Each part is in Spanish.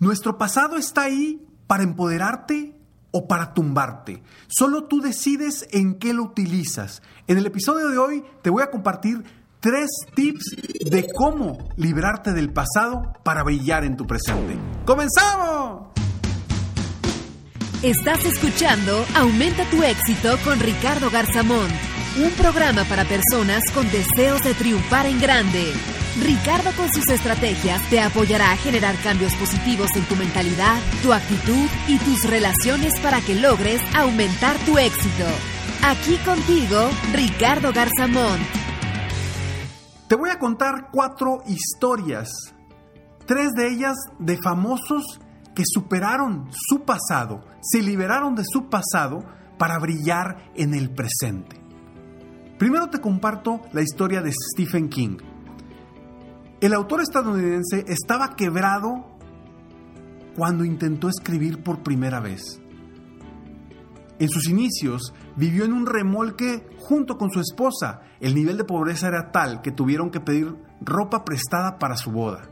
Nuestro pasado está ahí para empoderarte o para tumbarte. Solo tú decides en qué lo utilizas. En el episodio de hoy te voy a compartir tres tips de cómo librarte del pasado para brillar en tu presente. ¡Comenzamos! Estás escuchando Aumenta tu éxito con Ricardo Garzamón, un programa para personas con deseos de triunfar en grande. Ricardo con sus estrategias te apoyará a generar cambios positivos en tu mentalidad, tu actitud y tus relaciones para que logres aumentar tu éxito. Aquí contigo, Ricardo Garzamont. Te voy a contar cuatro historias, tres de ellas de famosos que superaron su pasado, se liberaron de su pasado para brillar en el presente. Primero te comparto la historia de Stephen King. El autor estadounidense estaba quebrado cuando intentó escribir por primera vez. En sus inicios vivió en un remolque junto con su esposa. El nivel de pobreza era tal que tuvieron que pedir ropa prestada para su boda.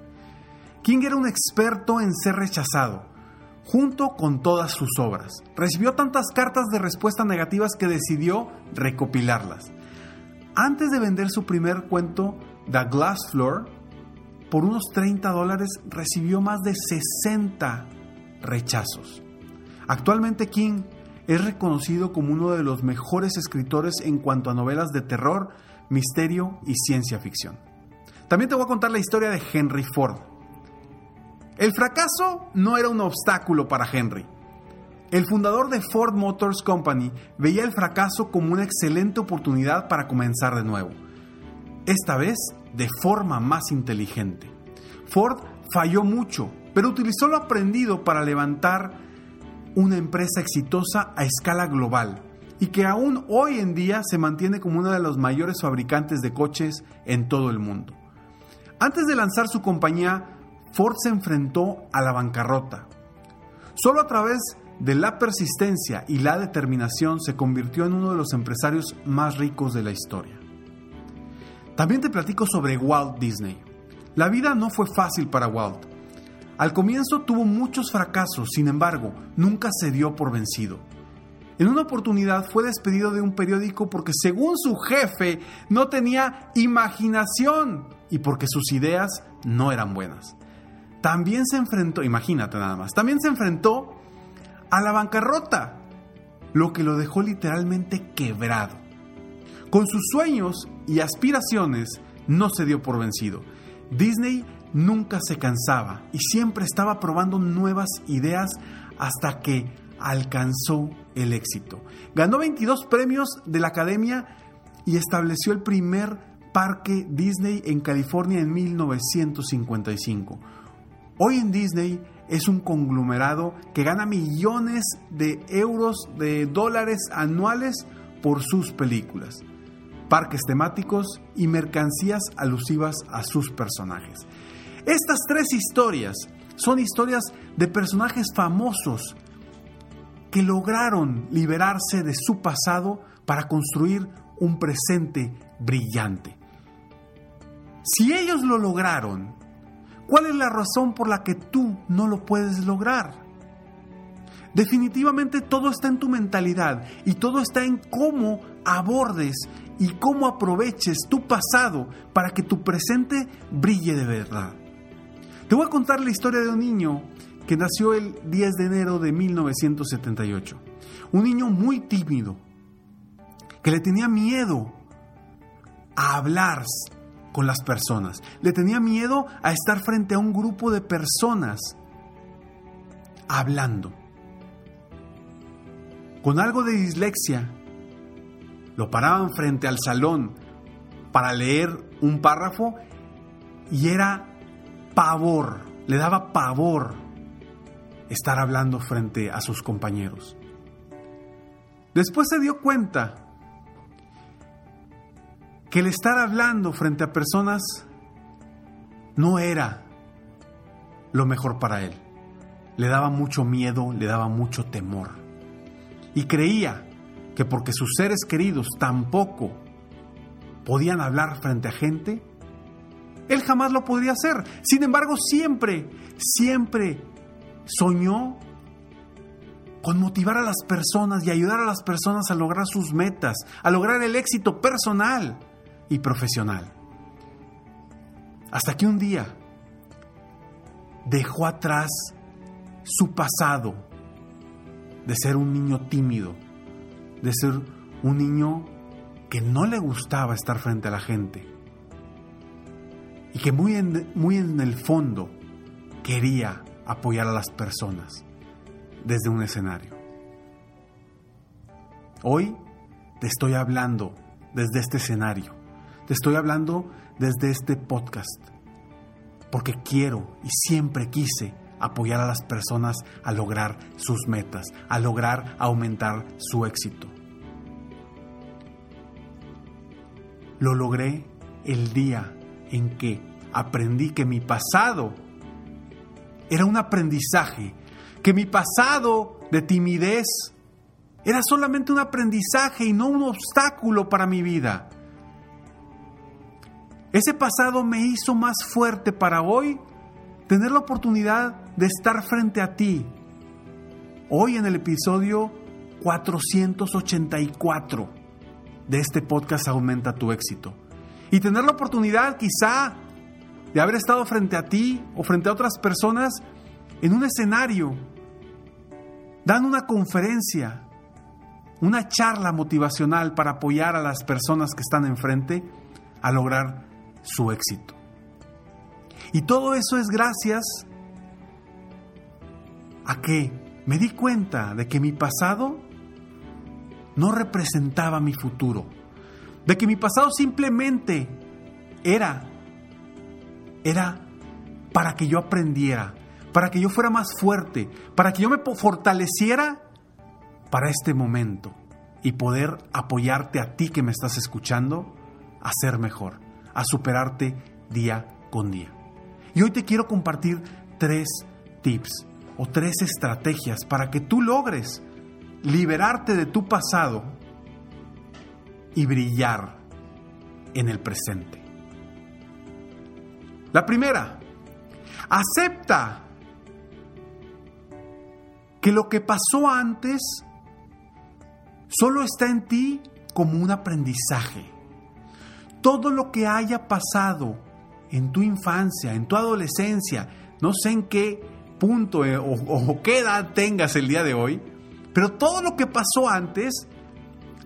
King era un experto en ser rechazado, junto con todas sus obras. Recibió tantas cartas de respuesta negativas que decidió recopilarlas. Antes de vender su primer cuento, The Glass Floor, por unos 30 dólares recibió más de 60 rechazos. Actualmente King es reconocido como uno de los mejores escritores en cuanto a novelas de terror, misterio y ciencia ficción. También te voy a contar la historia de Henry Ford. El fracaso no era un obstáculo para Henry. El fundador de Ford Motors Company veía el fracaso como una excelente oportunidad para comenzar de nuevo. Esta vez de forma más inteligente. Ford falló mucho, pero utilizó lo aprendido para levantar una empresa exitosa a escala global y que aún hoy en día se mantiene como uno de los mayores fabricantes de coches en todo el mundo. Antes de lanzar su compañía, Ford se enfrentó a la bancarrota. Solo a través de la persistencia y la determinación se convirtió en uno de los empresarios más ricos de la historia. También te platico sobre Walt Disney. La vida no fue fácil para Walt. Al comienzo tuvo muchos fracasos, sin embargo, nunca se dio por vencido. En una oportunidad fue despedido de un periódico porque según su jefe no tenía imaginación y porque sus ideas no eran buenas. También se enfrentó, imagínate nada más, también se enfrentó a la bancarrota, lo que lo dejó literalmente quebrado. Con sus sueños y aspiraciones no se dio por vencido. Disney nunca se cansaba y siempre estaba probando nuevas ideas hasta que alcanzó el éxito. Ganó 22 premios de la Academia y estableció el primer parque Disney en California en 1955. Hoy en Disney es un conglomerado que gana millones de euros, de dólares anuales por sus películas parques temáticos y mercancías alusivas a sus personajes. Estas tres historias son historias de personajes famosos que lograron liberarse de su pasado para construir un presente brillante. Si ellos lo lograron, ¿cuál es la razón por la que tú no lo puedes lograr? Definitivamente todo está en tu mentalidad y todo está en cómo abordes y cómo aproveches tu pasado para que tu presente brille de verdad. Te voy a contar la historia de un niño que nació el 10 de enero de 1978. Un niño muy tímido, que le tenía miedo a hablar con las personas. Le tenía miedo a estar frente a un grupo de personas hablando. Con algo de dislexia, lo paraban frente al salón para leer un párrafo y era pavor, le daba pavor estar hablando frente a sus compañeros. Después se dio cuenta que el estar hablando frente a personas no era lo mejor para él. Le daba mucho miedo, le daba mucho temor. Y creía que porque sus seres queridos tampoco podían hablar frente a gente, él jamás lo podría hacer. Sin embargo, siempre, siempre soñó con motivar a las personas y ayudar a las personas a lograr sus metas, a lograr el éxito personal y profesional. Hasta que un día dejó atrás su pasado de ser un niño tímido, de ser un niño que no le gustaba estar frente a la gente y que muy en, muy en el fondo quería apoyar a las personas desde un escenario. Hoy te estoy hablando desde este escenario te estoy hablando desde este podcast, porque quiero y siempre quise apoyar a las personas a lograr sus metas, a lograr aumentar su éxito. Lo logré el día en que aprendí que mi pasado era un aprendizaje, que mi pasado de timidez era solamente un aprendizaje y no un obstáculo para mi vida. Ese pasado me hizo más fuerte para hoy tener la oportunidad de estar frente a ti. Hoy en el episodio 484 de este podcast Aumenta tu éxito. Y tener la oportunidad quizá de haber estado frente a ti o frente a otras personas en un escenario, dando una conferencia, una charla motivacional para apoyar a las personas que están enfrente a lograr su éxito. Y todo eso es gracias a que me di cuenta de que mi pasado no representaba mi futuro, de que mi pasado simplemente era era para que yo aprendiera, para que yo fuera más fuerte, para que yo me fortaleciera para este momento y poder apoyarte a ti que me estás escuchando a ser mejor a superarte día con día. Y hoy te quiero compartir tres tips o tres estrategias para que tú logres liberarte de tu pasado y brillar en el presente. La primera, acepta que lo que pasó antes solo está en ti como un aprendizaje todo lo que haya pasado en tu infancia, en tu adolescencia, no sé en qué punto eh, o, qué edad tengas el día de hoy, pero todo lo que pasó antes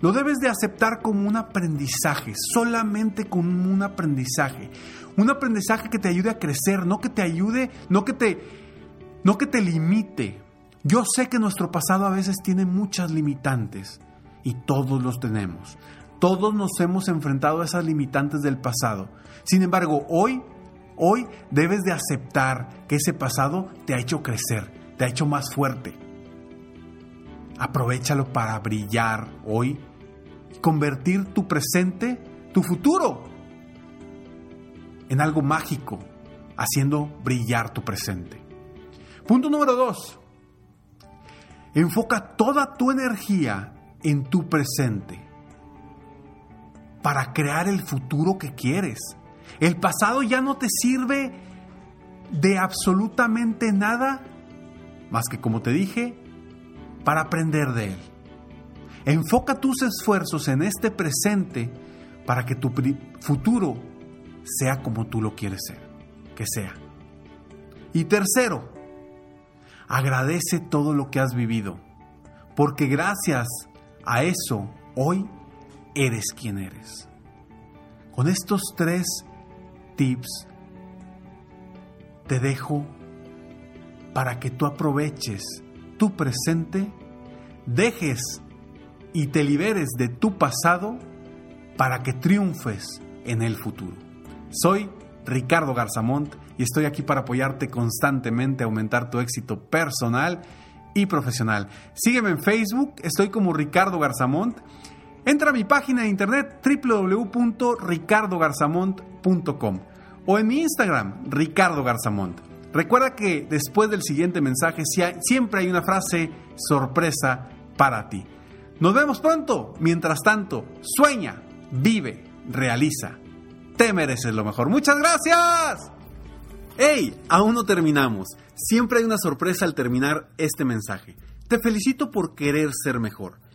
lo debes de aceptar como un aprendizaje, solamente como un aprendizaje. Un aprendizaje que te ayude a crecer, no que te ayude, no que te, no que te limite. Yo sé que nuestro pasado a veces tiene muchas limitantes y todos los tenemos. Todos nos hemos enfrentado a esas limitantes del pasado. Sin embargo, hoy, hoy debes de aceptar que ese pasado te ha hecho crecer, te ha hecho más fuerte. Aprovechalo para brillar hoy y convertir tu presente, tu futuro, en algo mágico, haciendo brillar tu presente. Punto número dos. Enfoca toda tu energía en tu presente para crear el futuro que quieres. El pasado ya no te sirve de absolutamente nada más que, como te dije, para aprender de él. Enfoca tus esfuerzos en este presente para que tu futuro sea como tú lo quieres ser, que sea. Y tercero, agradece todo lo que has vivido, porque gracias a eso hoy eres quien eres. Con estos tres tips te dejo para que tú aproveches tu presente, dejes y te liberes de tu pasado para que triunfes en el futuro. Soy Ricardo Garzamont y estoy aquí para apoyarte constantemente a aumentar tu éxito personal y profesional. Sígueme en Facebook, estoy como Ricardo Garzamont. Entra a mi página de internet www.ricardogarzamont.com o en mi Instagram, Ricardo Garzamont. Recuerda que después del siguiente mensaje siempre hay una frase sorpresa para ti. Nos vemos pronto. Mientras tanto, sueña, vive, realiza. Te mereces lo mejor. Muchas gracias. ¡Hey! Aún no terminamos. Siempre hay una sorpresa al terminar este mensaje. Te felicito por querer ser mejor.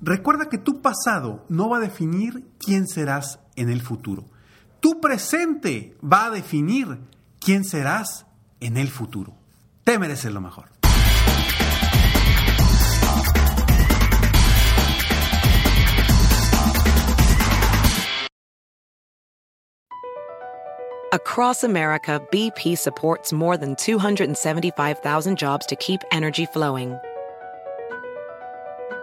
Recuerda que tu pasado no va a definir quién serás en el futuro. Tu presente va a definir quién serás en el futuro. Te mereces lo mejor. Across America, BP supports more than 275,000 jobs to keep energy flowing.